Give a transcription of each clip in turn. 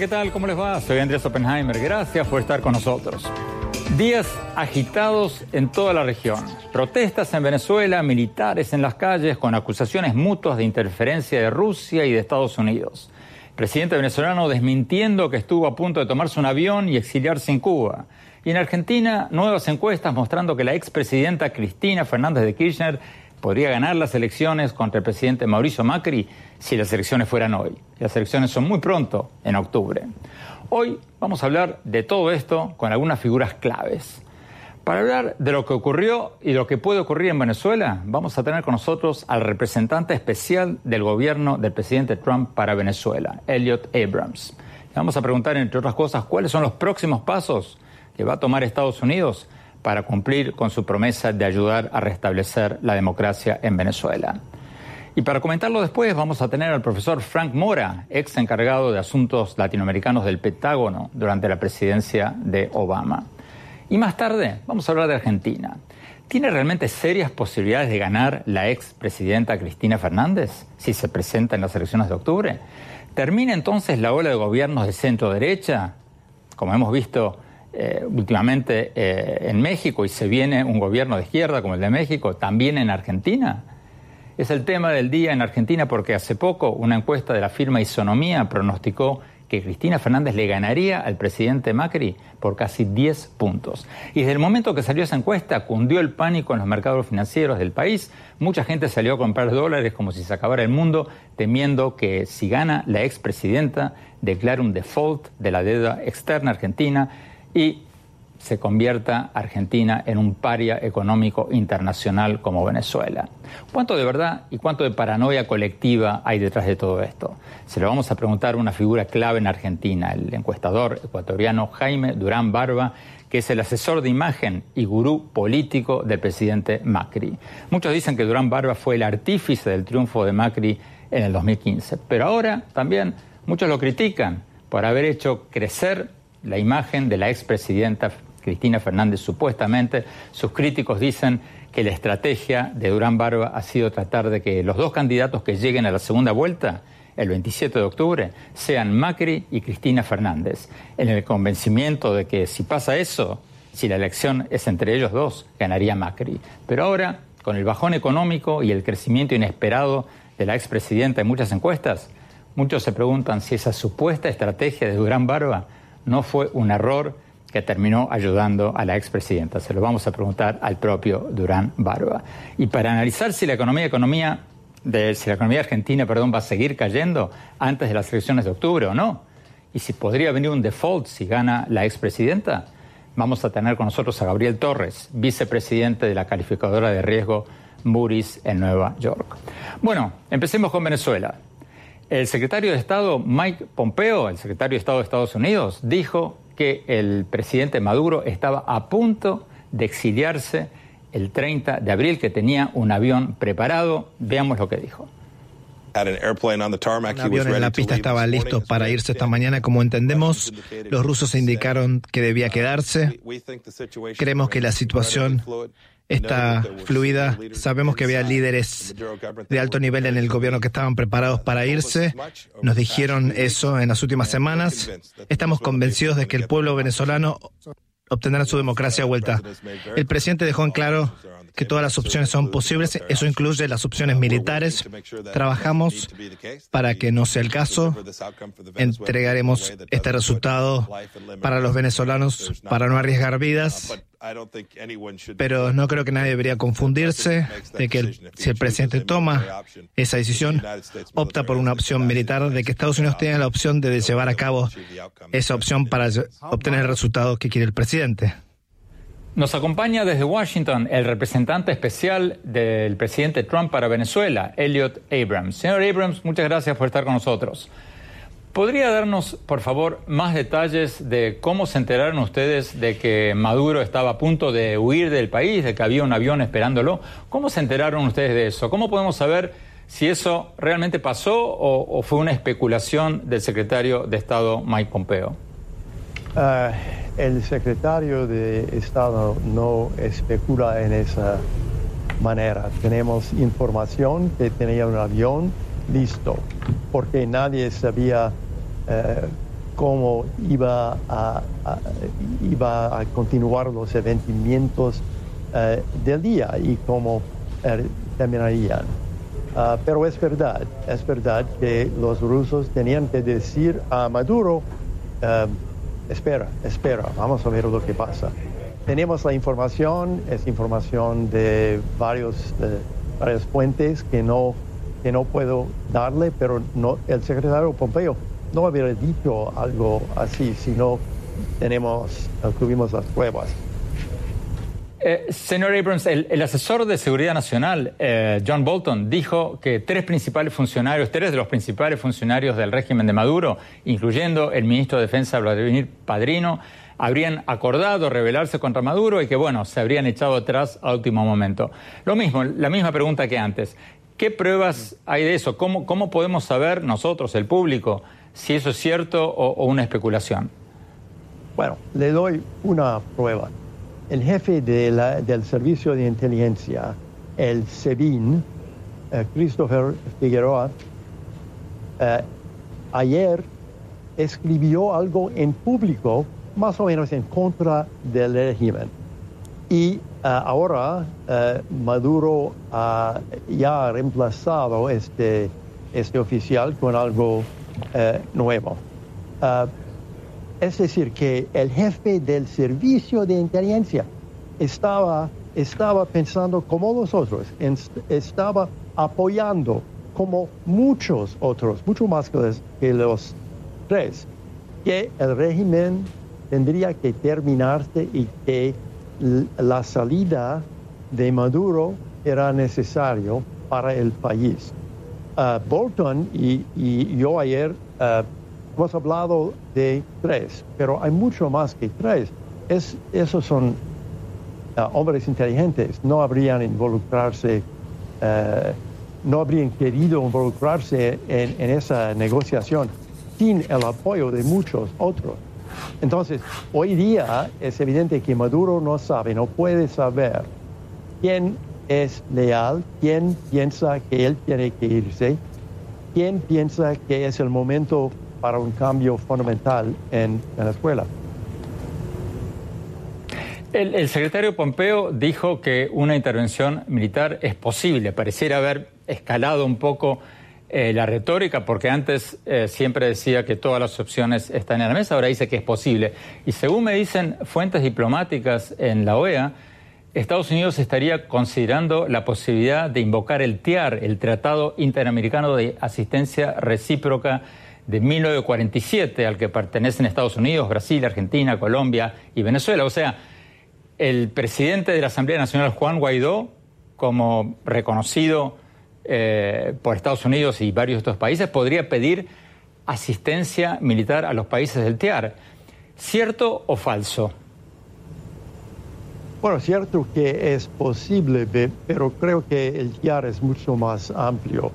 ¿qué tal? ¿Cómo les va? Soy Andrés Oppenheimer. Gracias por estar con nosotros. Días agitados en toda la región. Protestas en Venezuela, militares en las calles con acusaciones mutuas de interferencia de Rusia y de Estados Unidos. presidente venezolano desmintiendo que estuvo a punto de tomarse un avión y exiliarse en Cuba. Y en Argentina, nuevas encuestas mostrando que la expresidenta Cristina Fernández de Kirchner podría ganar las elecciones contra el presidente Mauricio Macri si las elecciones fueran hoy. Las elecciones son muy pronto, en octubre. Hoy vamos a hablar de todo esto con algunas figuras claves. Para hablar de lo que ocurrió y lo que puede ocurrir en Venezuela, vamos a tener con nosotros al representante especial del gobierno del presidente Trump para Venezuela, Elliot Abrams. vamos a preguntar, entre otras cosas, cuáles son los próximos pasos que va a tomar Estados Unidos para cumplir con su promesa de ayudar a restablecer la democracia en Venezuela. Y para comentarlo después vamos a tener al profesor Frank Mora, ex encargado de asuntos latinoamericanos del Pentágono durante la presidencia de Obama. Y más tarde vamos a hablar de Argentina. ¿Tiene realmente serias posibilidades de ganar la ex presidenta Cristina Fernández si se presenta en las elecciones de octubre? ¿Termina entonces la ola de gobiernos de centro derecha, como hemos visto eh, últimamente eh, en México y se viene un gobierno de izquierda como el de México, también en Argentina. Es el tema del día en Argentina porque hace poco una encuesta de la firma Isonomía pronosticó que Cristina Fernández le ganaría al presidente Macri por casi 10 puntos. Y desde el momento que salió esa encuesta, cundió el pánico en los mercados financieros del país. Mucha gente salió a comprar dólares como si se acabara el mundo, temiendo que si gana la expresidenta, declare un default de la deuda externa argentina y se convierta Argentina en un paria económico internacional como Venezuela. ¿Cuánto de verdad y cuánto de paranoia colectiva hay detrás de todo esto? Se lo vamos a preguntar a una figura clave en Argentina, el encuestador ecuatoriano Jaime Durán Barba, que es el asesor de imagen y gurú político del presidente Macri. Muchos dicen que Durán Barba fue el artífice del triunfo de Macri en el 2015, pero ahora también muchos lo critican por haber hecho crecer la imagen de la expresidenta Cristina Fernández supuestamente. Sus críticos dicen que la estrategia de Durán Barba ha sido tratar de que los dos candidatos que lleguen a la segunda vuelta, el 27 de octubre, sean Macri y Cristina Fernández, en el convencimiento de que si pasa eso, si la elección es entre ellos dos, ganaría Macri. Pero ahora, con el bajón económico y el crecimiento inesperado de la expresidenta en muchas encuestas, muchos se preguntan si esa supuesta estrategia de Durán Barba no fue un error que terminó ayudando a la expresidenta. Se lo vamos a preguntar al propio Durán Barba. Y para analizar si la economía, economía de, la economía argentina perdón, va a seguir cayendo antes de las elecciones de octubre o no, y si podría venir un default si gana la expresidenta, vamos a tener con nosotros a Gabriel Torres, vicepresidente de la calificadora de riesgo Moody's en Nueva York. Bueno, empecemos con Venezuela. El secretario de Estado Mike Pompeo, el secretario de Estado de Estados Unidos, dijo que el presidente Maduro estaba a punto de exiliarse el 30 de abril, que tenía un avión preparado. Veamos lo que dijo. Un avión en la pista estaba listo para irse esta mañana. Como entendemos, los rusos indicaron que debía quedarse. Creemos que la situación está fluida. Sabemos que había líderes de alto nivel en el gobierno que estaban preparados para irse. Nos dijeron eso en las últimas semanas. Estamos convencidos de que el pueblo venezolano obtendrá su democracia vuelta. El presidente dejó en claro que todas las opciones son posibles. Eso incluye las opciones militares. Trabajamos para que no sea el caso. Entregaremos este resultado para los venezolanos para no arriesgar vidas. Pero no creo que nadie debería confundirse de que si el presidente toma esa decisión, opta por una opción militar, de que Estados Unidos tenga la opción de llevar a cabo esa opción para obtener el resultado que quiere el presidente. Nos acompaña desde Washington el representante especial del presidente Trump para Venezuela, Elliot Abrams. Señor Abrams, muchas gracias por estar con nosotros. ¿Podría darnos, por favor, más detalles de cómo se enteraron ustedes de que Maduro estaba a punto de huir del país, de que había un avión esperándolo? ¿Cómo se enteraron ustedes de eso? ¿Cómo podemos saber si eso realmente pasó o, fue una especulación del secretario de Estado Mike Pompeo? Ah, el secretario de Estado no especula en esa manera. Tenemos información que tenía un avión listo, porque nadie sabía eh, cómo iba a, continuar los eventos eh, del día y cómo eh, terminarían. Ah, pero es verdad, es verdad que los rusos tenían que decir a Maduro, espera, espera, vamos a ver lo que pasa. Tenemos la información, es información de varios, varias fuentes que no, que no puedo darle, pero no, el secretario Pompeo no hubiera dicho algo así si no tenemos, tuvimos las pruebas. Eh, señor Abrams, el, asesor de seguridad nacional, eh, John Bolton, dijo que tres principales funcionarios, tres de los principales funcionarios del régimen de Maduro, incluyendo el ministro de Defensa Vladimir Padrino, habrían acordado rebelarse contra Maduro y que, bueno, se habrían echado atrás a último momento. Lo mismo, la misma pregunta que antes. ¿Qué pruebas hay de eso? ¿Cómo, cómo podemos saber nosotros, el público, si eso es cierto o, una especulación. Bueno, le doy una prueba. El jefe del Servicio de Inteligencia, el SEBIN, eh, Christopher Figueroa, eh, ayer escribió algo en público más o menos en contra del régimen. Y eh, ahora Maduro ya ha reemplazado este, este oficial con algo nuevo. Ah, es decir, que el jefe del servicio de inteligencia estaba, estaba pensando como nosotros, estaba apoyando como muchos otros, mucho más que los tres, que el régimen tendría que terminarse y que la salida de Maduro era necesario para el país. Uh, Bolton y, yo ayer uh, hemos hablado de tres, pero hay mucho más que tres. Es, esos son uh, hombres inteligentes, no habrían involucrarse, no habrían querido involucrarse en, en esa negociación sin el apoyo de muchos otros. Entonces, hoy día es evidente que Maduro no sabe, no puede saber quién es leal, quién piensa que él tiene que irse, quién piensa que es el momento para un cambio fundamental en Venezuela. El, el, secretario Pompeo dijo que una intervención militar es posible. Pareciera haber escalado un poco eh, la retórica, porque antes eh, siempre decía que todas las opciones están en la mesa, ahora dice que es posible. Y según me dicen fuentes diplomáticas en la OEA, Estados Unidos estaría considerando la posibilidad de invocar el TIAR, el Tratado Interamericano de Asistencia Recíproca de 1947, al que pertenecen Estados Unidos, Brasil, Argentina, Colombia y Venezuela. O sea, el presidente de la Asamblea Nacional, Juan Guaidó, como reconocido eh, por Estados Unidos y varios de estos países, podría pedir asistencia militar a los países del TIAR. ¿Cierto o falso? Bueno, cierto que es posible, pero creo que el TIAR es mucho más amplio.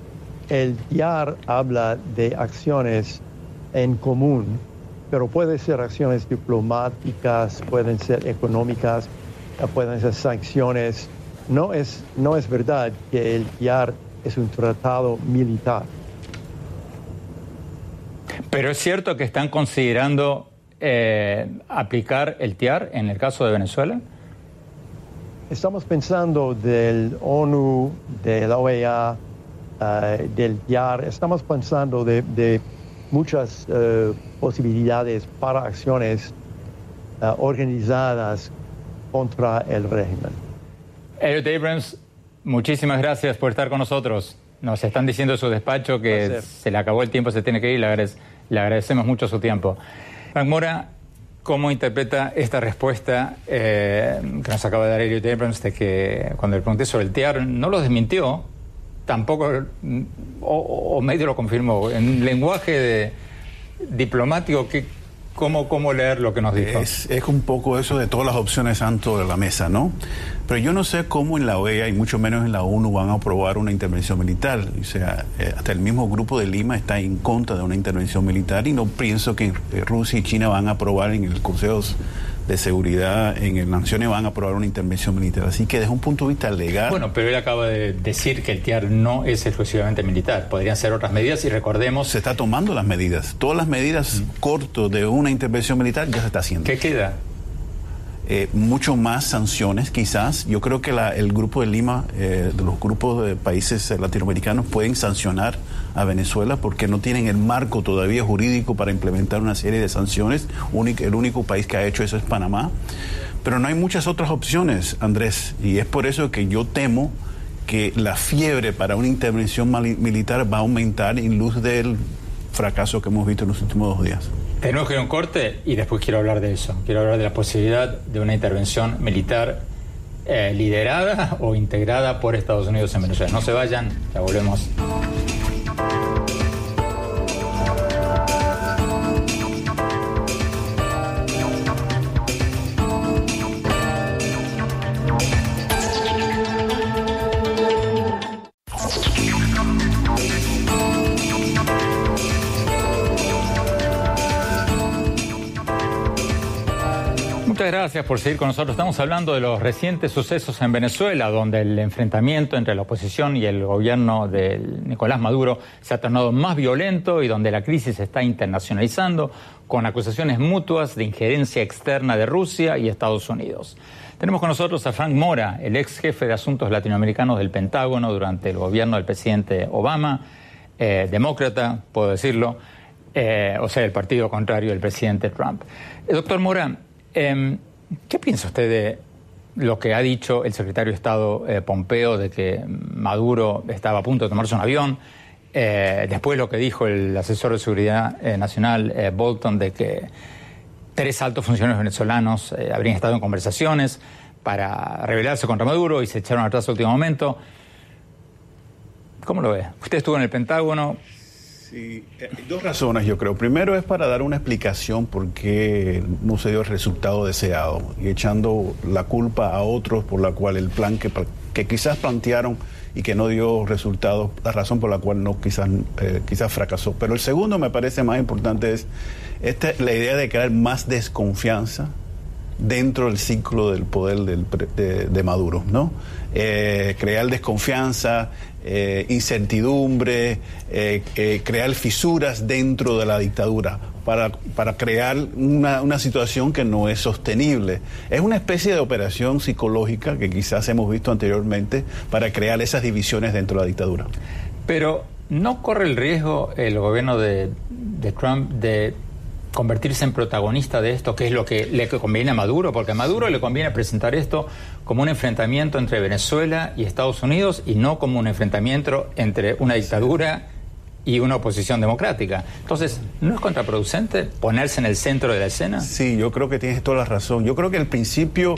El TIAR habla de acciones en común, pero pueden ser acciones diplomáticas, pueden ser económicas, pueden ser sanciones. No es, no es verdad que el TIAR es un tratado militar. Pero es cierto que están considerando eh, aplicar el TIAR en el caso de Venezuela. Estamos pensando del ONU, de la OEA, eh, del IAR, estamos pensando de, muchas eh, posibilidades para acciones eh, organizadas contra el régimen. Elliot Abrams, muchísimas gracias por estar con nosotros. Nos están diciendo en su despacho que se le acabó el tiempo, se tiene que ir. Le, le agradecemos mucho su tiempo. Frank Mora, ¿Cómo interpreta esta respuesta eh, que nos acaba de dar Elliot Abrams de que cuando le pregunté sobre el TIAR no lo desmintió, tampoco, o, medio lo confirmó, en lenguaje de, diplomático, que, ¿Cómo, ¿Cómo leer lo que nos dijo? Es, es un poco eso de todas las opciones santo de la mesa, ¿no? Pero yo no sé cómo en la OEA y mucho menos en la ONU van a aprobar una intervención militar. O sea, eh, hasta el mismo grupo de Lima está en contra de una intervención militar y no pienso que eh, Rusia y China van a aprobar en el Consejo de seguridad en el Naciones van a aprobar una intervención militar. Así que desde un punto de vista legal... Bueno, pero él acaba de decir que el TIAR no es exclusivamente militar, podrían ser otras medidas y recordemos... Se está tomando las medidas, todas las medidas mm. cortos de una intervención militar ya se está haciendo. ¿Qué queda? Eh, mucho más sanciones quizás. Yo creo que el grupo de Lima, eh, de los grupos de países latinoamericanos pueden sancionar a Venezuela porque no tienen el marco todavía jurídico para implementar una serie de sanciones. el único país que ha hecho eso es Panamá. Pero no hay muchas otras opciones, Andrés, y es por eso que yo temo que la fiebre para una intervención militar va a aumentar en luz del fracaso que hemos visto en los últimos dos días. Tenemos que ir a un corte y después quiero hablar de eso. Quiero hablar de la posibilidad de una intervención militar eh, liderada o integrada por Estados Unidos en Venezuela. No se vayan, ya volvemos. Gracias por seguir con nosotros. Estamos hablando de los recientes sucesos en Venezuela, donde el enfrentamiento entre la oposición y el gobierno de Nicolás Maduro se ha tornado más violento y donde la crisis se está internacionalizando con acusaciones mutuas de injerencia externa de Rusia y Estados Unidos. Tenemos con nosotros a Frank Mora, el ex jefe de asuntos latinoamericanos del Pentágono durante el gobierno del presidente Obama, eh, demócrata, puedo decirlo, eh, o sea, el partido contrario del presidente Trump. Eh, doctor Mora, Em, ¿Qué piensa usted de lo que ha dicho el secretario de Estado eh, Pompeo de que Maduro estaba a punto de tomarse un avión? Eh, después lo que dijo el asesor de Seguridad eh, Nacional Bolton de que tres altos funcionarios venezolanos habrían estado en conversaciones para rebelarse contra Maduro y se echaron atrás al último momento. ¿Cómo lo ve? Usted estuvo en el Pentágono, Sí, eh, dos razones yo creo. Primero es para dar una explicación por qué no se dio el resultado deseado y echando la culpa a otros por la cual el plan que, que quizás plantearon y que no dio resultados, la razón por la cual no quizás, eh, quizás fracasó. Pero el segundo me parece más importante es esta, la idea de crear más desconfianza dentro del ciclo del poder del, de, Maduro, ¿no? Eh, crear desconfianza, eh, incertidumbre, eh, crear fisuras dentro de la dictadura para, para crear una, una, situación que no es sostenible. Es una especie de operación psicológica que quizás hemos visto anteriormente para crear esas divisiones dentro de la dictadura. Pero ¿no corre el riesgo el gobierno de, de Trump de convertirse en protagonista de esto, que es lo que le conviene a Maduro, porque a Maduro le conviene presentar esto como un enfrentamiento entre Venezuela y Estados Unidos y no como un enfrentamiento entre una dictadura y una oposición democrática. Entonces, ¿no es contraproducente ponerse en el centro de la escena? Sí, yo creo que tienes toda la razón. Yo creo que el principio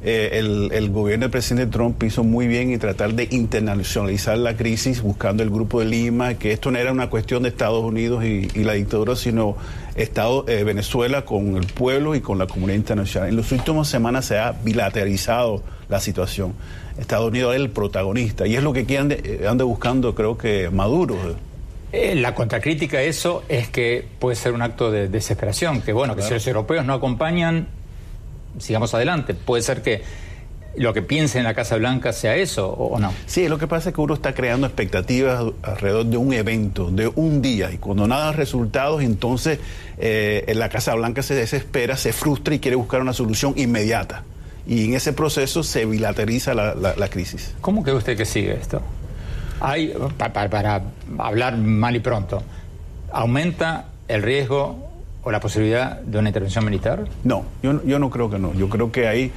eh, el, gobierno del presidente Trump hizo muy bien y tratar de internacionalizar la crisis buscando el grupo de Lima, que esto no era una cuestión de Estados Unidos y, la dictadura, sino Estado, eh, Venezuela con el pueblo y con la comunidad internacional. En las últimas semanas se ha bilateralizado la situación. Estados Unidos es el protagonista y es lo que ande, ande buscando, creo que Maduro. Eh, la contracrítica a eso es que puede ser un acto de desesperación, que bueno, que si los europeos no acompañan, sigamos adelante. Puede ser que lo que piense en la Casa Blanca sea eso o, no. Sí, lo que pasa es que uno está creando expectativas alrededor de un evento, de un día, y cuando nada da resultados, entonces eh, en la Casa Blanca se desespera, se frustra y quiere buscar una solución inmediata. Y en ese proceso se bilateriza la, crisis. ¿Cómo cree usted que sigue esto? Hay, para hablar mal y pronto, ¿aumenta el riesgo o la posibilidad de una intervención militar? No, yo, yo no creo que no. Yo creo que hay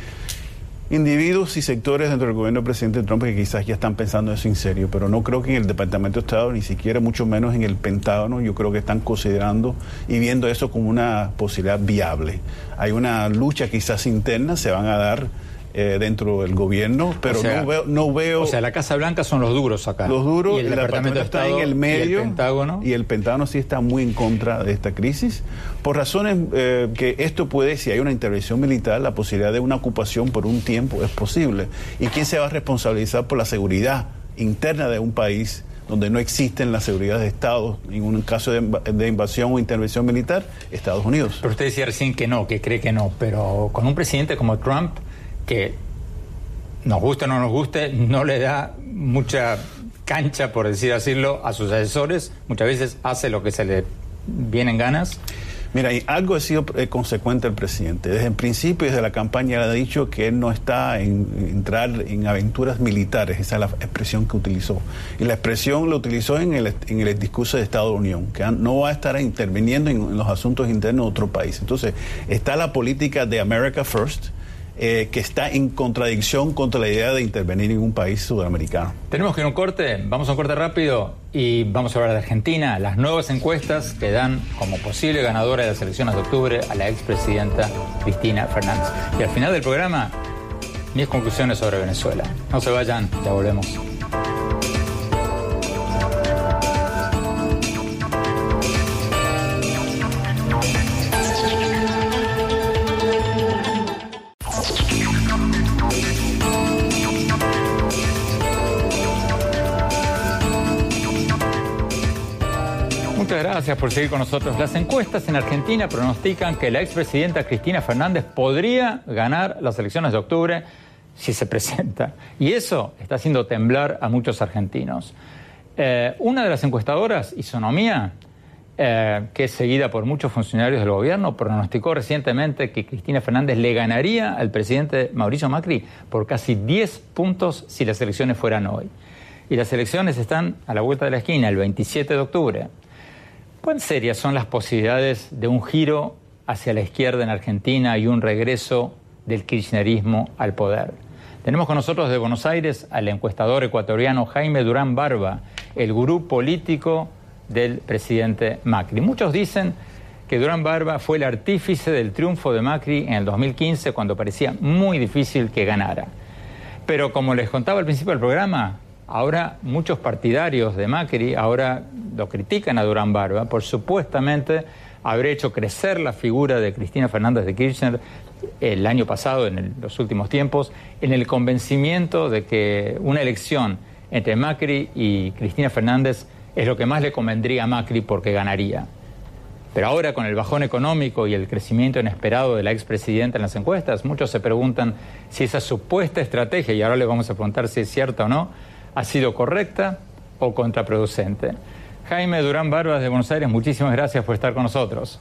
individuos y sectores dentro del gobierno del presidente Trump que quizás ya están pensando eso en serio, pero no creo que en el Departamento de Estado, ni siquiera mucho menos en el Pentágono, yo creo que están considerando y viendo eso como una posibilidad viable. Hay una lucha quizás interna, se van a dar eh, dentro del gobierno, pero no, veo, no veo... O sea, la Casa Blanca son los duros acá. Los duros, el, Departamento, de está en el medio. Y el Pentágono. Y el Pentágono sí está muy en contra de esta crisis, por razones eh, que esto puede, si hay una intervención militar, la posibilidad de una ocupación por un tiempo es posible. ¿Y quién se va a responsabilizar por la seguridad interna de un país? donde no existen la seguridad de Estado, en un caso de, invasión o intervención militar, Estados Unidos. Pero usted decía recién que no, que cree que no, pero con un presidente como Trump, que nos guste o no nos guste, no le da mucha cancha, por decir decirlo, a sus asesores, muchas veces hace lo que se le viene en ganas. Mira, y algo ha sido eh, consecuente el presidente. Desde el principio, desde la campaña, ha dicho que él no está en, entrar en aventuras militares. Esa es la expresión que utilizó. Y la expresión lo utilizó en el, en el discurso de Estado de Unión, que no va a estar interviniendo en los asuntos internos de otro país. Entonces, está la política de America First eh, que está en contradicción contra la idea de intervenir en un país sudamericano. Tenemos que ir a un corte, vamos a un corte rápido y vamos a hablar de Argentina, las nuevas encuestas que dan como posible ganadora de las elecciones de octubre a la expresidenta Cristina Fernández. Y al final del programa, mis conclusiones sobre Venezuela. No se vayan, ya volvemos. Gracias por seguir con nosotros. Las encuestas en Argentina pronostican que la expresidenta Cristina Fernández podría ganar las elecciones de octubre si se presenta. Y eso está haciendo temblar a muchos argentinos. Eh, una de las encuestadoras, Isonomía, eh, que es seguida por muchos funcionarios del gobierno, pronosticó recientemente que Cristina Fernández le ganaría al presidente Mauricio Macri por casi 10 puntos si las elecciones fueran hoy. Y las elecciones están a la vuelta de la esquina, el 27 de octubre. ¿Cuán serias son las posibilidades de un giro hacia la izquierda en Argentina y un regreso del kirchnerismo al poder? Tenemos con nosotros de Buenos Aires al encuestador ecuatoriano Jaime Durán Barba, el gurú político del presidente Macri. Muchos dicen que Durán Barba fue el artífice del triunfo de Macri en el 2015 cuando parecía muy difícil que ganara. Pero como les contaba al principio del programa, Ahora muchos partidarios de Macri ahora lo critican a Durán Barba por supuestamente haber hecho crecer la figura de Cristina Fernández de Kirchner el año pasado, en los últimos tiempos, en el convencimiento de que una elección entre Macri y Cristina Fernández es lo que más le convendría a Macri porque ganaría. Pero ahora con el bajón económico y el crecimiento inesperado de la expresidenta en las encuestas, muchos se preguntan si esa supuesta estrategia, y ahora le vamos a preguntar si es cierta o no, ha sido correcta o contraproducente. Jaime Durán Barbas de Buenos Aires, muchísimas gracias por estar con nosotros.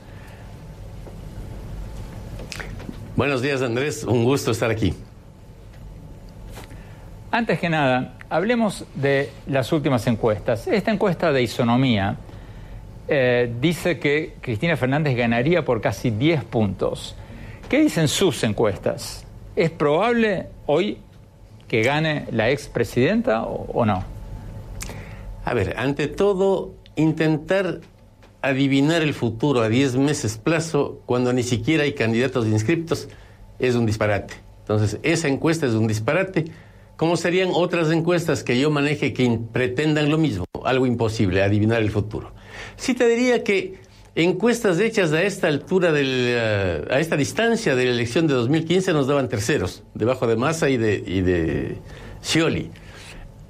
Buenos días Andrés, un gusto estar aquí. Antes que nada, hablemos de las últimas encuestas. Esta encuesta de isonomía eh, dice que Cristina Fernández ganaría por casi 10 puntos. ¿Qué dicen sus encuestas? ¿Es probable hoy que gane la expresidenta o, no? A ver, ante todo, intentar adivinar el futuro a 10 meses plazo cuando ni siquiera hay candidatos inscriptos es un disparate. Entonces, esa encuesta es un disparate. ¿Cómo serían otras encuestas que yo maneje que pretendan lo mismo? Algo imposible, adivinar el futuro. Sí te diría que encuestas hechas a esta altura, del, a esta distancia de la elección de 2015 nos daban terceros, debajo de Massa y de, y de Scioli.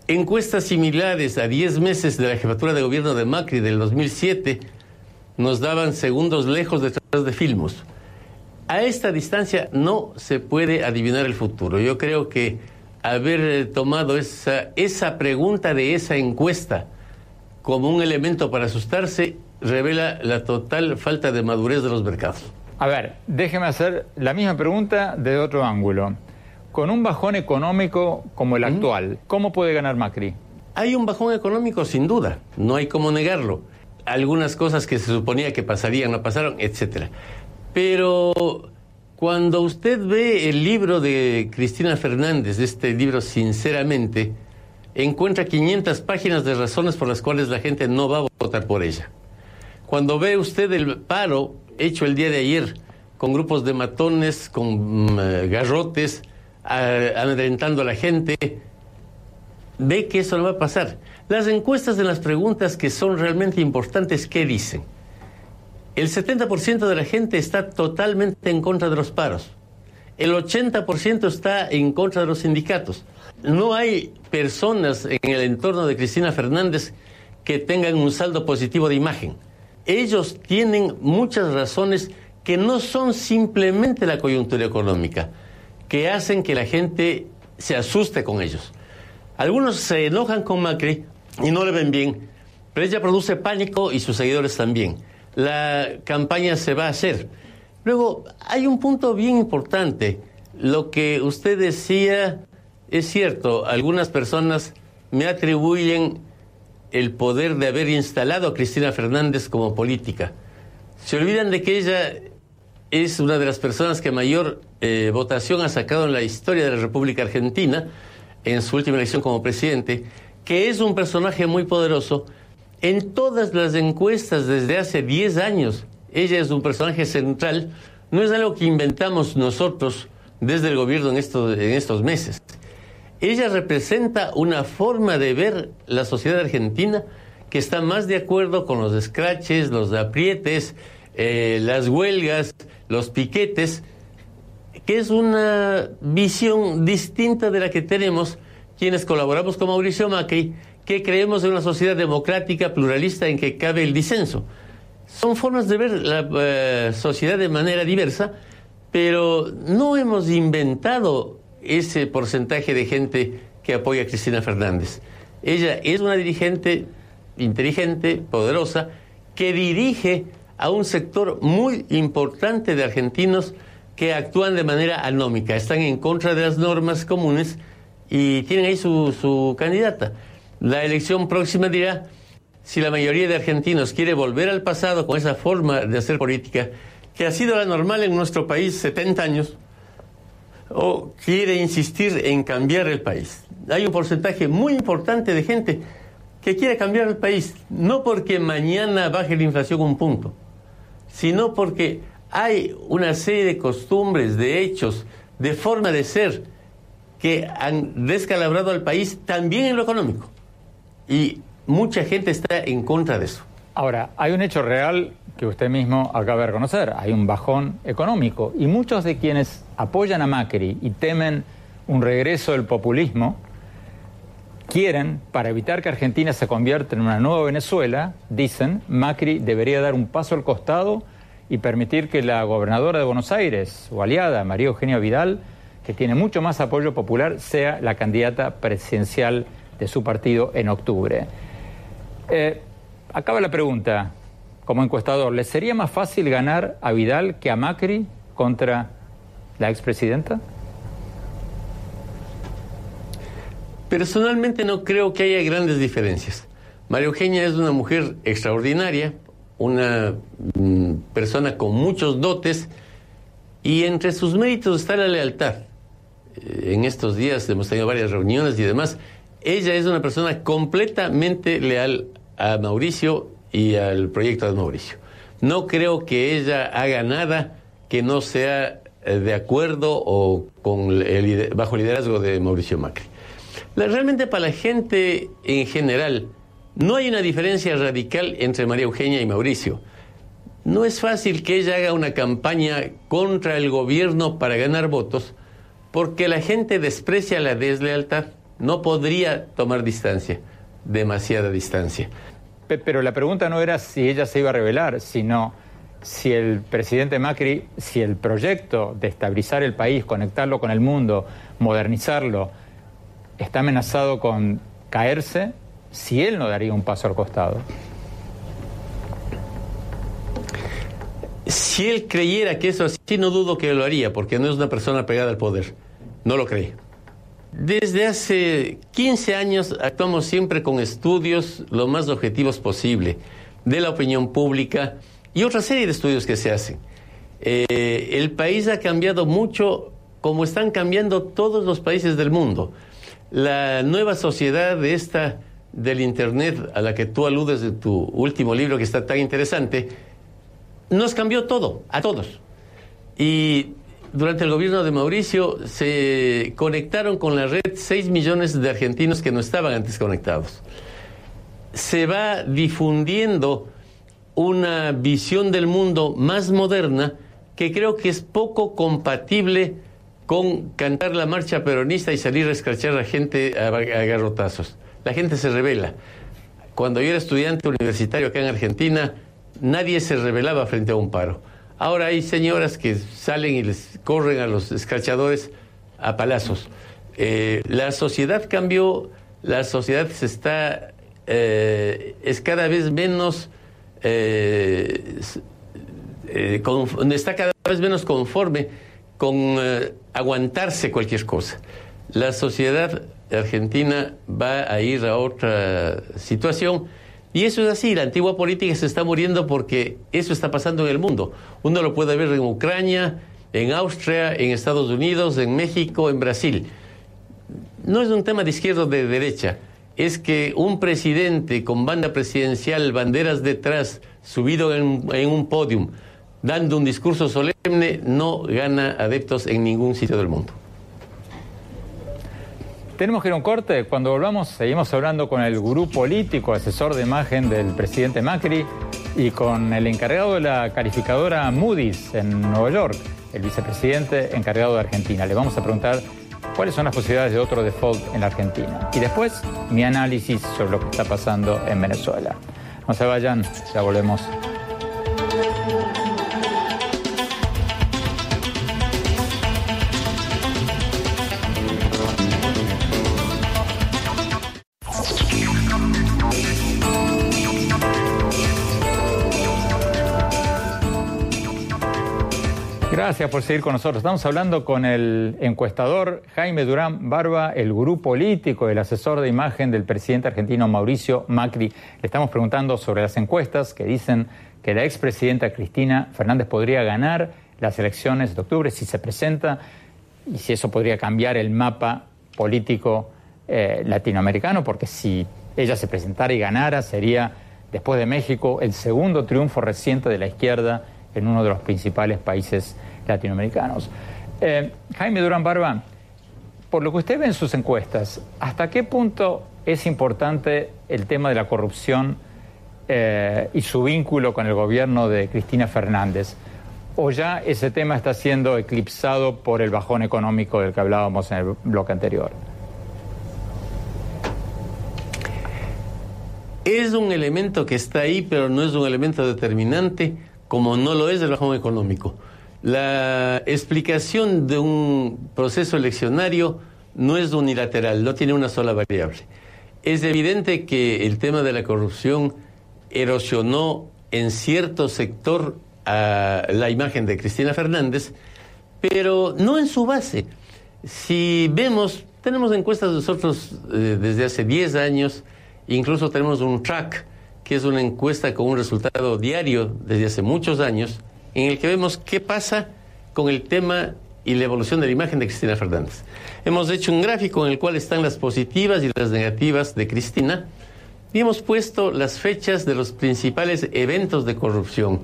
Encuestas similares a 10 meses de la jefatura de gobierno de Macri del 2007 nos daban segundos lejos detrás de Filmos. A esta distancia no se puede adivinar el futuro. Yo creo que haber tomado esa, esa pregunta de esa encuesta como un elemento para asustarse revela la total falta de madurez de los mercados. A ver, déjeme hacer la misma pregunta de otro ángulo. Con un bajón económico como el actual, ¿cómo puede ganar Macri? Hay un bajón económico sin duda, no hay cómo negarlo. Algunas cosas que se suponía que pasarían no pasaron, etc. Pero cuando usted ve el libro de Cristina Fernández, este libro Sinceramente, encuentra 500 páginas de razones por las cuales la gente no va a votar por ella. Cuando ve usted el paro hecho el día de ayer con grupos de matones, con mm, eh, garrotes, amedrentando a la gente, ve que eso no va a pasar. Las encuestas de las preguntas que son realmente importantes, ¿qué dicen? El 70% de la gente está totalmente en contra de los paros. El 80% está en contra de los sindicatos. No hay personas en el entorno de Cristina Fernández que tengan un saldo positivo de imagen. Ellos tienen muchas razones que no son simplemente la coyuntura económica, que hacen que la gente se asuste con ellos. Algunos se enojan con Macri y no le ven bien, pero ella produce pánico y sus seguidores también. La campaña se va a hacer. Luego, hay un punto bien importante. Lo que usted decía es cierto, algunas personas me atribuyen el poder de haber instalado a Cristina Fernández como política. Se olvidan de que ella es una de las personas que mayor eh, votación ha sacado en la historia de la República Argentina en su última elección como presidente, que es un personaje muy poderoso. En todas las encuestas desde hace 10 años, ella es un personaje central, no es algo que inventamos nosotros desde el gobierno en en estos meses. Ella representa una forma de ver la sociedad argentina que está más de acuerdo con los escraches, los aprietes, eh, las huelgas, los piquetes, que es una visión distinta de la que tenemos quienes colaboramos con Mauricio Macri, que creemos en una sociedad democrática, pluralista, en que cabe el disenso. Son formas de ver la eh, sociedad de manera diversa, pero no hemos inventado ese porcentaje de gente que apoya a Cristina Fernández. Ella es una dirigente inteligente, poderosa, que dirige a un sector muy importante de argentinos que actúan de manera anómica, están en contra de las normas comunes y tienen ahí su, su candidata. La elección próxima dirá si la mayoría de argentinos quiere volver al pasado con esa forma de hacer política, que ha sido la normal en nuestro país 70 años, o quiere insistir en cambiar el país. Hay un porcentaje muy importante de gente que quiere cambiar el país, no porque mañana baje la inflación un punto, sino porque hay una serie de costumbres, de hechos, de forma de ser que han descalabrado al país también en lo económico. Y mucha gente está en contra de eso. Ahora, hay un hecho real que usted mismo acaba de reconocer. Hay un bajón económico y muchos de quienes apoyan a Macri y temen un regreso del populismo quieren, para evitar que Argentina se convierta en una nueva Venezuela, dicen, Macri debería dar un paso al costado y permitir que la gobernadora de Buenos Aires, su aliada, María Eugenia Vidal, que tiene mucho más apoyo popular, sea la candidata presidencial de su partido en octubre. Eh, acaba la pregunta como encuestador, ¿le sería más fácil ganar a Vidal que a Macri contra la expresidenta? Personalmente no creo que haya grandes diferencias. María Eugenia es una mujer extraordinaria, una mm, persona con muchos dotes y entre sus méritos está la lealtad. Eh, en estos días hemos tenido varias reuniones y demás. Ella es una persona completamente leal a Mauricio y al proyecto de Mauricio. No creo que ella haga nada que no sea eh, de acuerdo o bajo el liderazgo de Mauricio Macri. realmente para la gente en general no hay una diferencia radical entre María Eugenia y Mauricio. No es fácil que ella haga una campaña contra el gobierno para ganar votos porque la gente desprecia la deslealtad. No podría tomar distancia, demasiada distancia. Pero la pregunta no era si ella se iba a revelar, sino si el presidente Macri, si el proyecto de estabilizar el país, conectarlo con el mundo, modernizarlo, está amenazado con caerse, si él no daría un paso al costado. Si él creyera que eso así, no dudo que lo haría, porque no es una persona pegada al poder. No lo cree. Desde hace 15 años actuamos siempre con estudios lo más objetivos posible de la opinión pública y otra serie de estudios que se hacen. Eh, el país ha cambiado mucho como están cambiando todos los países del mundo. La nueva sociedad de esta del Internet a la que tú aludes en tu último libro que está tan interesante, nos cambió todo, a todos. Y durante el gobierno de Mauricio se conectaron con la red 6 millones de argentinos que no estaban antes conectados. Se va difundiendo una visión del mundo más moderna que creo que es poco compatible con cantar la marcha peronista y salir a escrachar a la gente a, garrotazos. La gente se revela. cuando yo era estudiante universitario acá en Argentina, nadie se rebelaba frente a un paro. Ahora hay señoras que salen y les corren a los escrachadores a palazos. Eh, la sociedad cambió, la sociedad se está, eh, es cada vez menos, eh, está cada vez menos conforme con aguantarse cualquier cosa. La sociedad argentina va a ir a otra situación y eso es así, la antigua política se está muriendo porque eso está pasando en el mundo. Uno lo puede ver en Ucrania, en Austria, en Estados Unidos, en México, en Brasil. No es un tema de izquierda o de derecha, es que un presidente con banda presidencial, banderas detrás, subido en, un podium, dando un discurso solemne, no gana adeptos en ningún sitio del mundo. Tenemos que ir a un corte. Cuando volvamos, seguimos hablando con el gurú político, asesor de imagen del presidente Macri y con el encargado de la calificadora Moody's en Nueva York, el vicepresidente encargado de Argentina. Le vamos a preguntar cuáles son las posibilidades de otro default en la Argentina. Y después, mi análisis sobre lo que está pasando en Venezuela. No se vayan, ya volvemos. Gracias por seguir con nosotros. Estamos hablando con el encuestador Jaime Durán Barba, el gurú político, el asesor de imagen del presidente argentino Mauricio Macri. Le estamos preguntando sobre las encuestas que dicen que la expresidenta Cristina Fernández podría ganar las elecciones de octubre si se presenta y si eso podría cambiar el mapa político eh, latinoamericano, porque si ella se presentara y ganara sería, después de México, el segundo triunfo reciente de la izquierda en uno de los principales países. Eh, Jaime Durán Barba, por lo que usted ve en sus encuestas, ¿hasta qué punto es importante el tema de la corrupción eh, y su vínculo con el gobierno de Cristina Fernández? ¿O ya ese tema está siendo eclipsado por el bajón económico del que hablábamos en el bloque anterior? Es un elemento que está ahí, pero no es un elemento determinante como no lo es el bajón económico. La explicación de un proceso eleccionario no es unilateral, no tiene una sola variable. Es evidente que el tema de la corrupción erosionó en cierto sector la imagen de Cristina Fernández, pero no en su base. Si vemos, tenemos encuestas nosotros eh, desde hace 10 años, incluso tenemos un track que es una encuesta con un resultado diario desde hace muchos años, en el que vemos qué pasa con el tema y la evolución de la imagen de Cristina Fernández. Hemos hecho un gráfico en el cual están las positivas y las negativas de Cristina y hemos puesto las fechas de los principales eventos de corrupción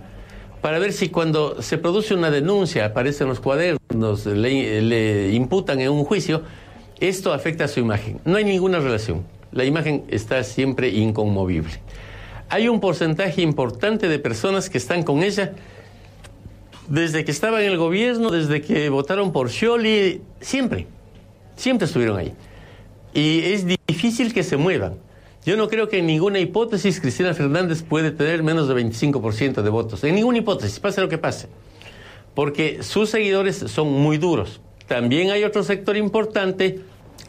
para ver si cuando se produce una denuncia, aparecen los cuadernos, le, imputan en un juicio, esto afecta a su imagen. No hay ninguna relación. La imagen está siempre inconmovible hay un porcentaje importante de personas que están con ella desde que estaba en el gobierno, desde que votaron por Scioli, siempre, siempre estuvieron ahí. Y es difícil que se muevan. Yo no creo que en ninguna hipótesis Cristina Fernández puede tener menos de 25% de votos. En ninguna hipótesis, pase lo que pase. Porque sus seguidores son muy duros. También hay otro sector importante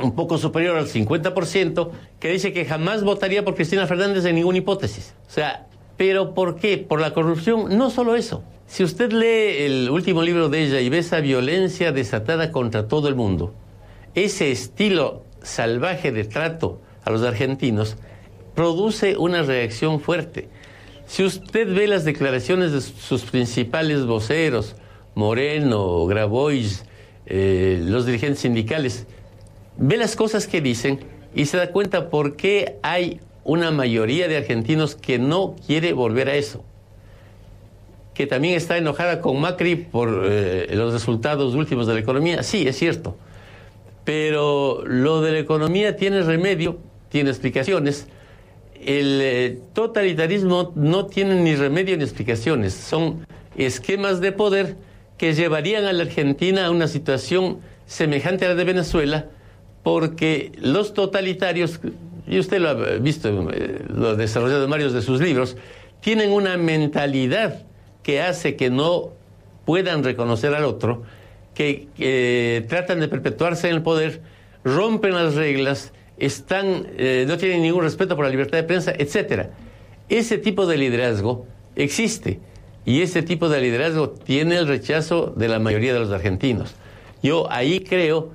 un poco superior al 50%, que dice que jamás votaría por Cristina Fernández en ninguna hipótesis. O sea, ¿pero por qué? Por la corrupción. No solo eso. Si usted lee el último libro de ella y ve esa violencia desatada contra todo el mundo, ese estilo salvaje de trato a los argentinos produce una reacción fuerte. Si usted ve las declaraciones de sus principales voceros, Moreno, Grabois, eh, los dirigentes sindicales, ve las cosas que dicen y se da cuenta por qué hay una mayoría de argentinos que no quiere volver a eso. Que también está enojada con Macri por eh, los resultados últimos de la economía. Sí, es cierto. Pero lo de la economía tiene remedio, tiene explicaciones. El eh, totalitarismo no tiene ni remedio ni explicaciones. Son esquemas de poder que llevarían a la Argentina a una situación semejante a la de Venezuela, porque los totalitarios y usted lo ha visto, eh, lo ha desarrollado en varios de sus libros, tienen una mentalidad que hace que no puedan reconocer al otro, que tratan de perpetuarse en el poder, rompen las reglas, están, eh, no tienen ningún respeto por la libertad de prensa, etcétera. Ese tipo de liderazgo existe y ese tipo de liderazgo tiene el rechazo de la mayoría de los argentinos. Yo ahí creo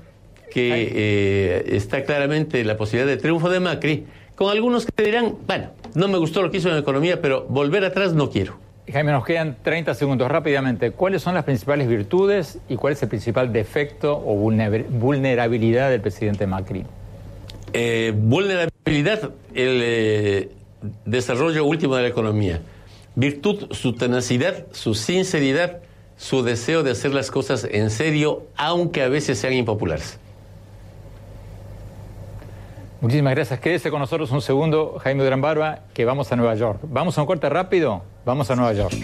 que eh, está claramente la posibilidad de triunfo de Macri, con algunos que dirán, bueno, no me gustó lo que hizo en la economía, pero volver atrás no quiero. Jaime, nos quedan 30 segundos rápidamente. ¿Cuáles son las principales virtudes y cuál es el principal defecto o vulnerabilidad del presidente Macri? Eh, vulnerabilidad, el eh, desarrollo último de la economía. Virtud, su tenacidad, su sinceridad, su deseo de hacer las cosas en serio, aunque a veces sean impopulares. Muchísimas gracias. Quédese con nosotros un segundo, Jaime Gran Barba, que vamos a Nueva York. Vamos a un corte rápido. Vamos a Nueva York.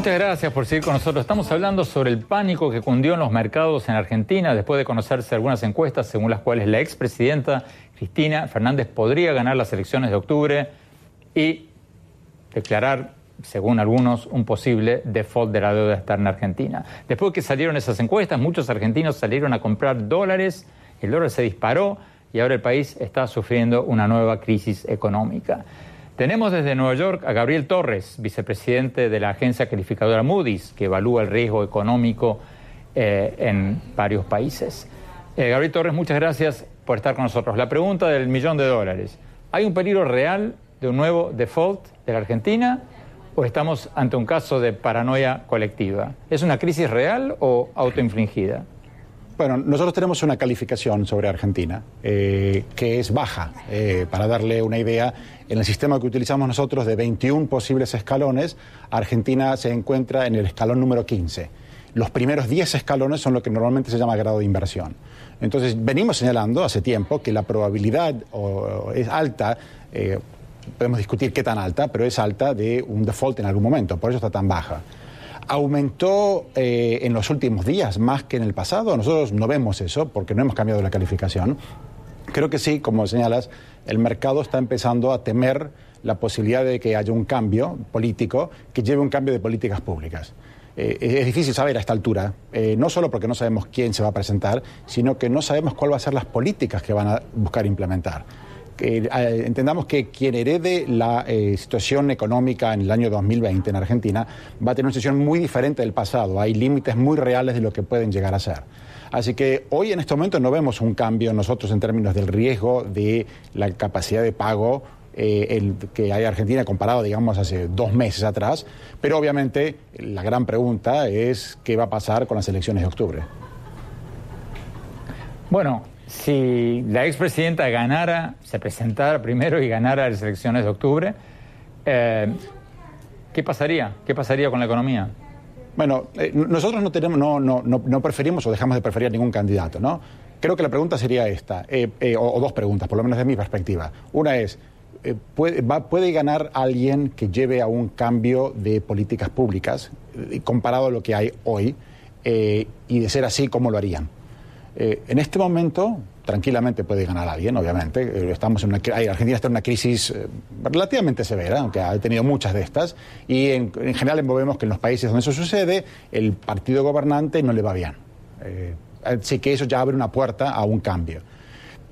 Muchas gracias por seguir con nosotros. Estamos hablando sobre el pánico que cundió en los mercados en Argentina después de conocerse algunas encuestas según las cuales la expresidenta Cristina Fernández podría ganar las elecciones de octubre y declarar, según algunos, un posible default de la deuda externa argentina. Después que salieron esas encuestas, muchos argentinos salieron a comprar dólares, el dólar se disparó y ahora el país está sufriendo una nueva crisis económica. Tenemos desde Nueva York a Gabriel Torres, vicepresidente de la agencia calificadora Moody's, que evalúa el riesgo económico eh, en varios países. Eh, Gabriel Torres, muchas gracias por estar con nosotros. La pregunta del millón de dólares. ¿Hay un peligro real de un nuevo default de la Argentina o estamos ante un caso de paranoia colectiva? ¿Es una crisis real o autoinfligida? Bueno, nosotros tenemos una calificación sobre Argentina eh, que es baja. Eh, para darle una idea, en el sistema que utilizamos nosotros de 21 posibles escalones, Argentina se encuentra en el escalón número 15. Los primeros 10 escalones son lo que normalmente se llama grado de inversión. Entonces, venimos señalando hace tiempo que la probabilidad es alta, eh, podemos discutir qué tan alta, pero es alta de un default en algún momento, por eso está tan baja aumentó eh, en los últimos días más que en el pasado. Nosotros no vemos eso porque no hemos cambiado la calificación. Creo que sí, como señalas, el mercado está empezando a temer la posibilidad de que haya un cambio político que lleve un cambio de políticas públicas. Eh, es difícil saber a esta altura, eh, no solo porque no sabemos quién se va a presentar, sino que no sabemos cuáles van a ser las políticas que van a buscar implementar. Eh, entendamos que quien herede la eh, situación económica en el año 2020 en Argentina va a tener una situación muy diferente del pasado. Hay límites muy reales de lo que pueden llegar a ser. Así que hoy en este momento no vemos un cambio nosotros en términos del riesgo de la capacidad de pago eh, que hay Argentina comparado, digamos, hace dos meses atrás. Pero obviamente la gran pregunta es qué va a pasar con las elecciones de octubre. Bueno, si la expresidenta ganara, se presentara primero y ganara las elecciones de octubre, eh, ¿qué pasaría? ¿Qué pasaría con la economía? Bueno, eh, nosotros no, tenemos, no, no, no, preferimos o dejamos de preferir a ningún candidato, ¿no? Creo que la pregunta sería esta, eh, o, dos preguntas, por lo menos de mi perspectiva. Una es, puede, ¿puede ganar alguien que lleve a un cambio de políticas públicas comparado a lo que hay hoy? y de ser así, ¿cómo lo harían? Eh, en este momento, tranquilamente puede ganar alguien, obviamente. Eh, estamos en una, Argentina está en una crisis eh, relativamente severa, aunque ha tenido muchas de estas, y en, general vemos que en los países donde eso sucede, el partido gobernante no le va bien. así que eso ya abre una puerta a un cambio.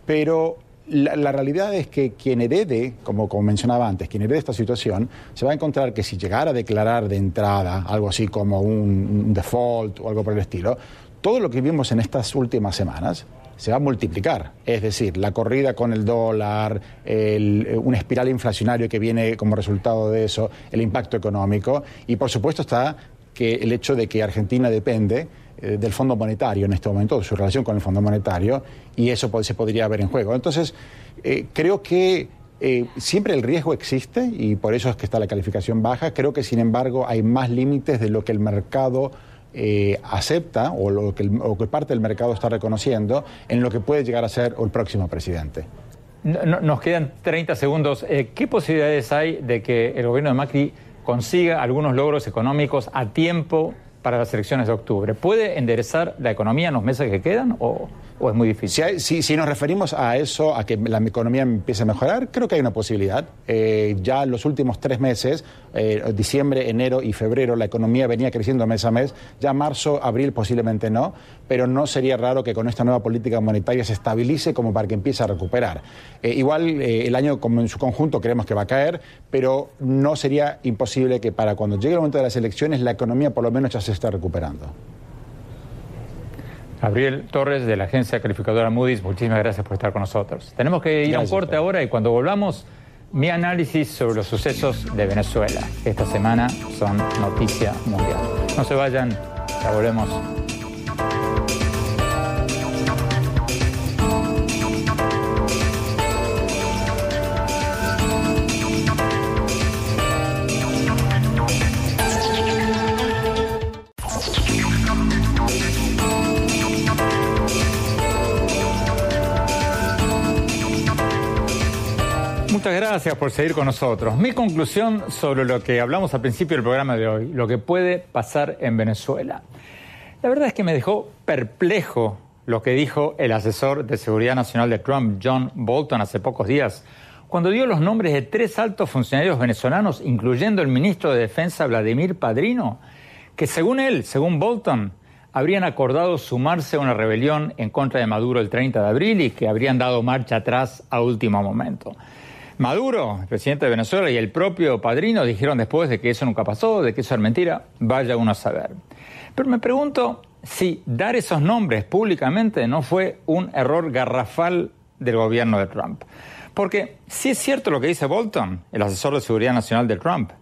Pero la, realidad es que quien herede, como, como, mencionaba antes, quien herede esta situación, se va a encontrar que si llegara a declarar de entrada algo así como un default o algo por el estilo, todo lo que vimos en estas últimas semanas se va a multiplicar. Es decir, la corrida con el dólar, el, una espiral inflacionaria que viene como resultado de eso, el impacto económico y por supuesto está que el hecho de que Argentina depende eh, del Fondo Monetario en este momento, de su relación con el Fondo Monetario, y eso se podría ver en juego. Entonces, eh, creo que eh, siempre el riesgo existe y por eso es que está la calificación baja. Creo que, sin embargo, hay más límites de lo que el mercado eh, acepta o lo, que parte del mercado está reconociendo en lo que puede llegar a ser el próximo presidente. nos quedan 30 segundos. Eh, ¿Qué posibilidades hay de que el gobierno de Macri consiga algunos logros económicos a tiempo para las elecciones de octubre? ¿Puede enderezar la economía en los meses que quedan o, es muy difícil? Si, nos referimos a eso, a que la economía empiece a mejorar, creo que hay una posibilidad. Eh, ya en los últimos tres meses, eh, diciembre, enero y febrero, la economía venía creciendo mes a mes. Ya marzo, abril posiblemente no, pero no sería raro que con esta nueva política monetaria se estabilice como para que empiece a recuperar. Eh, igual el año como en su conjunto creemos que va a caer, pero no sería imposible que para cuando llegue el momento de las elecciones la economía por lo menos ya se esté recuperando. Gabriel Torres de la agencia calificadora Moody's, muchísimas gracias por estar con nosotros. Tenemos que ir a un corte ahora y cuando volvamos, mi análisis sobre los sucesos de Venezuela. Esta semana son noticia mundial. No se vayan, ya volvemos. Muchas gracias por seguir con nosotros. Mi conclusión sobre lo que hablamos al principio del programa de hoy, lo que puede pasar en Venezuela. La verdad es que me dejó perplejo lo que dijo el asesor de Seguridad Nacional de Trump, John Bolton, hace pocos días, cuando dio los nombres de tres altos funcionarios venezolanos, incluyendo el ministro de Defensa, Vladimir Padrino, que según él, según Bolton, habrían acordado sumarse a una rebelión en contra de Maduro el 30 de abril y que habrían dado marcha atrás a último momento. Maduro, el presidente de Venezuela, y el propio padrino dijeron después de que eso nunca pasó, de que eso era mentira, vaya uno a saber. Pero me pregunto si dar esos nombres públicamente no fue un error garrafal del gobierno de Trump. Porque si es cierto lo que dice Bolton, el asesor de seguridad nacional de Trump,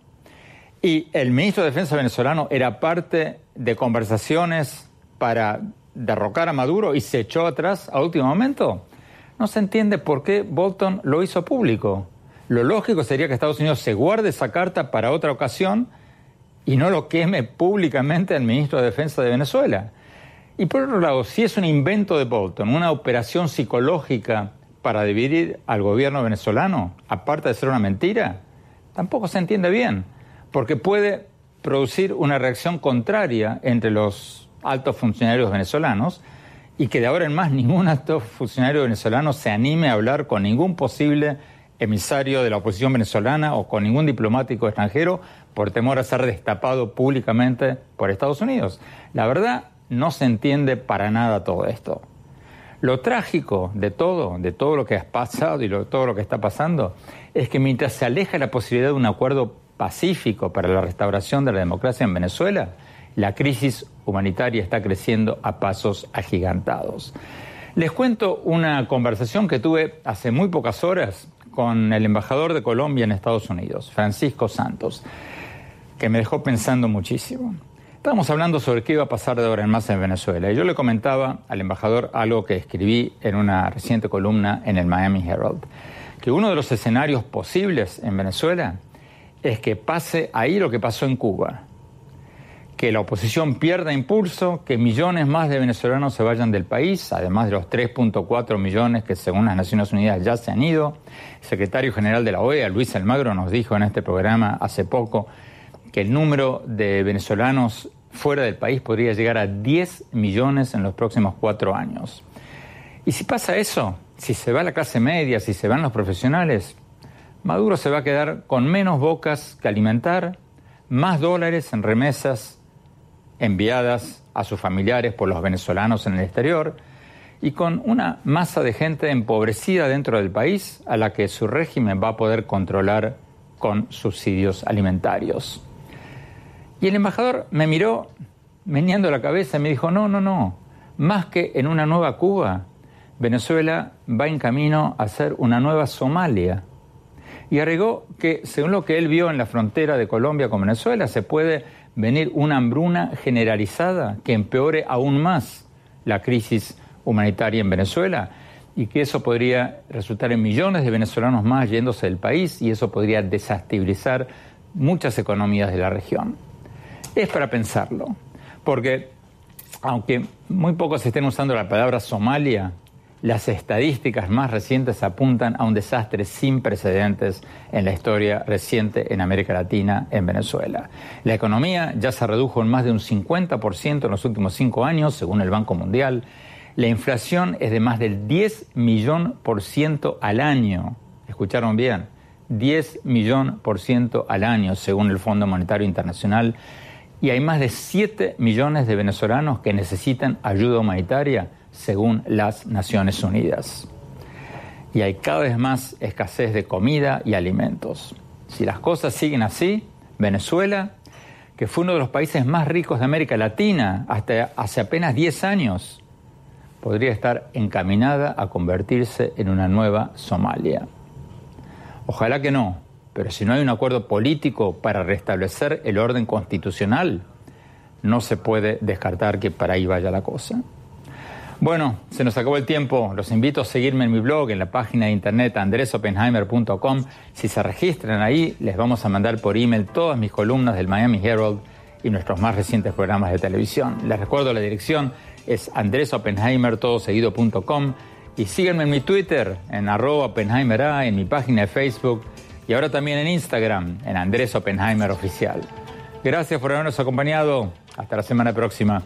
y el ministro de Defensa venezolano era parte de conversaciones para derrocar a Maduro y se echó atrás a último momento, no se entiende por qué Bolton lo hizo público. Lo lógico sería que Estados Unidos se guarde esa carta para otra ocasión y no lo queme públicamente al ministro de Defensa de Venezuela. Y por otro lado, si es un invento de Bolton, una operación psicológica para dividir al gobierno venezolano, aparte de ser una mentira, tampoco se entiende bien, porque puede producir una reacción contraria entre los altos funcionarios venezolanos y que de ahora en más ningún alto funcionario venezolano se anime a hablar con ningún posible emisario de la oposición venezolana o con ningún diplomático extranjero por temor a ser destapado públicamente por Estados Unidos. La verdad, no se entiende para nada todo esto. Lo trágico de todo, de todo lo que ha pasado y de todo lo que está pasando, es que mientras se aleja la posibilidad de un acuerdo pacífico para la restauración de la democracia en Venezuela, la crisis humanitaria está creciendo a pasos agigantados. Les cuento una conversación que tuve hace muy pocas horas con el embajador de Colombia en Estados Unidos, Francisco Santos, que me dejó pensando muchísimo. Estábamos hablando sobre qué iba a pasar de ahora en más en Venezuela. Y yo le comentaba al embajador algo que escribí en una reciente columna en el Miami Herald, que uno de los escenarios posibles en Venezuela es que pase ahí lo que pasó en Cuba, que la oposición pierda impulso, que millones más de venezolanos se vayan del país, además de los 3.4 millones que según las Naciones Unidas ya se han ido. El secretario general de la OEA, Luis Almagro, nos dijo en este programa hace poco que el número de venezolanos fuera del país podría llegar a 10 millones en los próximos cuatro años. Y si pasa eso, si se va la clase media, si se van los profesionales, Maduro se va a quedar con menos bocas que alimentar, más dólares en remesas enviadas a sus familiares por los venezolanos en el exterior y con una masa de gente empobrecida dentro del país a la que su régimen va a poder controlar con subsidios alimentarios. Y el embajador me miró meneando la cabeza y me dijo, no, no, no, más que en una nueva Cuba, Venezuela va en camino a ser una nueva Somalia. Y agregó que, según lo que él vio en la frontera de Colombia con Venezuela, se puede venir una hambruna generalizada que empeore aún más la crisis humanitaria en Venezuela y que eso podría resultar en millones de venezolanos más yéndose del país y eso podría desestabilizar muchas economías de la región. Es para pensarlo, Porque aunque muy pocos estén usando la palabra Somalia, las estadísticas más recientes apuntan a un desastre sin precedentes en la historia reciente en América Latina, en Venezuela. La economía ya se redujo en más de un 50% en los últimos cinco años, según el Banco Mundial. La inflación es de más del 10 millón por ciento al año. ¿Escucharon bien? 10 millón por ciento al año, según el Fondo Monetario Internacional. Y hay más de 7 millones de venezolanos que necesitan ayuda humanitaria según las Naciones Unidas. Y hay cada vez más escasez de comida y alimentos. Si las cosas siguen así, Venezuela, que fue uno de los países más ricos de América Latina hasta hace apenas 10 años, podría estar encaminada a convertirse en una nueva Somalia. Ojalá que no, pero si no hay un acuerdo político para restablecer el orden constitucional, no se puede descartar que para ahí vaya la cosa. Bueno, se nos acabó el tiempo. Los invito a seguirme en mi blog, en la página de internet andresopenheimer.com. Si se registran ahí, les vamos a mandar por email todas mis columnas del Miami Herald y nuestros más recientes programas de televisión. Les recuerdo la dirección es andresopenheimer.com y síganme en mi Twitter, en arroba en mi página de Facebook y ahora también en Instagram, en Andrés Oppenheimer Oficial. Gracias por habernos acompañado. Hasta la semana próxima.